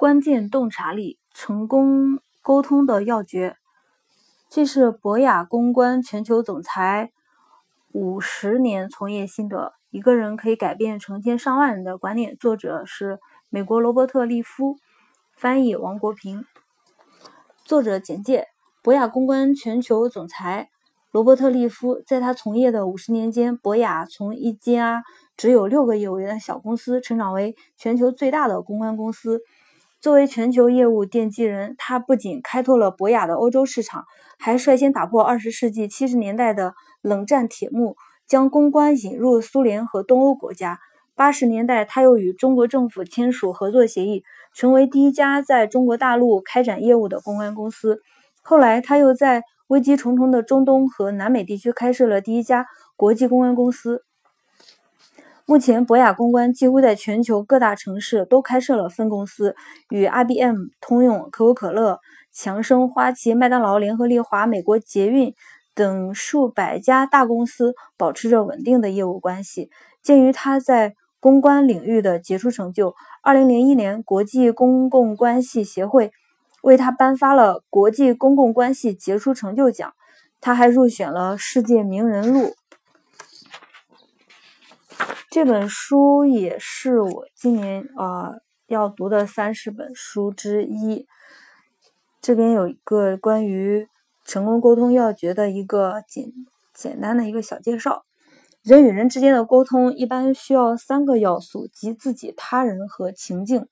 关键洞察力，成功沟通的要诀。这是博雅公关全球总裁五十年从业心得。一个人可以改变成千上万人的观念。作者是美国罗伯特利夫，翻译王国平。作者简介：博雅公关全球总裁罗伯特利夫，在他从业的五十年间，博雅从一家只有六个业务员的小公司，成长为全球最大的公关公司。作为全球业务奠基人，他不仅开拓了博雅的欧洲市场，还率先打破二十世纪七十年代的冷战铁幕，将公关引入苏联和东欧国家。八十年代，他又与中国政府签署合作协议，成为第一家在中国大陆开展业务的公关公司。后来，他又在危机重重的中东和南美地区开设了第一家国际公关公司。目前，博雅公关几乎在全球各大城市都开设了分公司，与 IBM、通用、可口可乐、强生、花旗、麦当劳、联合利华、美国捷运等数百家大公司保持着稳定的业务关系。鉴于他在公关领域的杰出成就，2001年，国际公共关系协会为他颁发了国际公共关系杰出成就奖。他还入选了世界名人录。这本书也是我今年啊要读的三十本书之一。这边有一个关于成功沟通要诀的一个简简单的一个小介绍。人与人之间的沟通一般需要三个要素，即自己、他人和情境。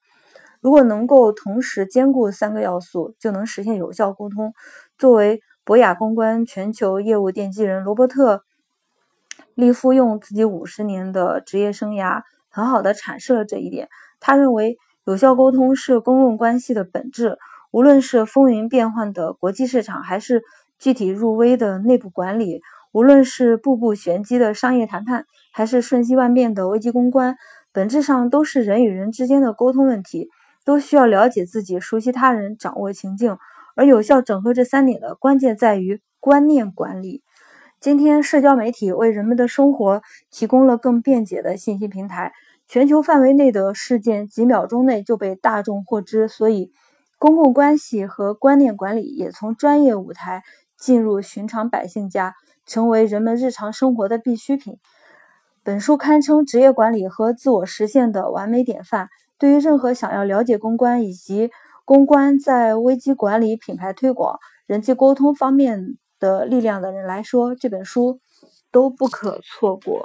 如果能够同时兼顾三个要素，就能实现有效沟通。作为博雅公关全球业务奠基人，罗伯特。利夫用自己五十年的职业生涯，很好的阐释了这一点。他认为，有效沟通是公共关系的本质。无论是风云变幻的国际市场，还是具体入微的内部管理；无论是步步玄机的商业谈判，还是瞬息万变的危机公关，本质上都是人与人之间的沟通问题，都需要了解自己、熟悉他人、掌握情境。而有效整合这三点的关键在于观念管理。今天，社交媒体为人们的生活提供了更便捷的信息平台，全球范围内的事件几秒钟内就被大众获知，所以公共关系和观念管理也从专业舞台进入寻常百姓家，成为人们日常生活的必需品。本书堪称职业管理和自我实现的完美典范，对于任何想要了解公关以及公关在危机管理、品牌推广、人际沟通方面。的力量的人来说，这本书都不可错过。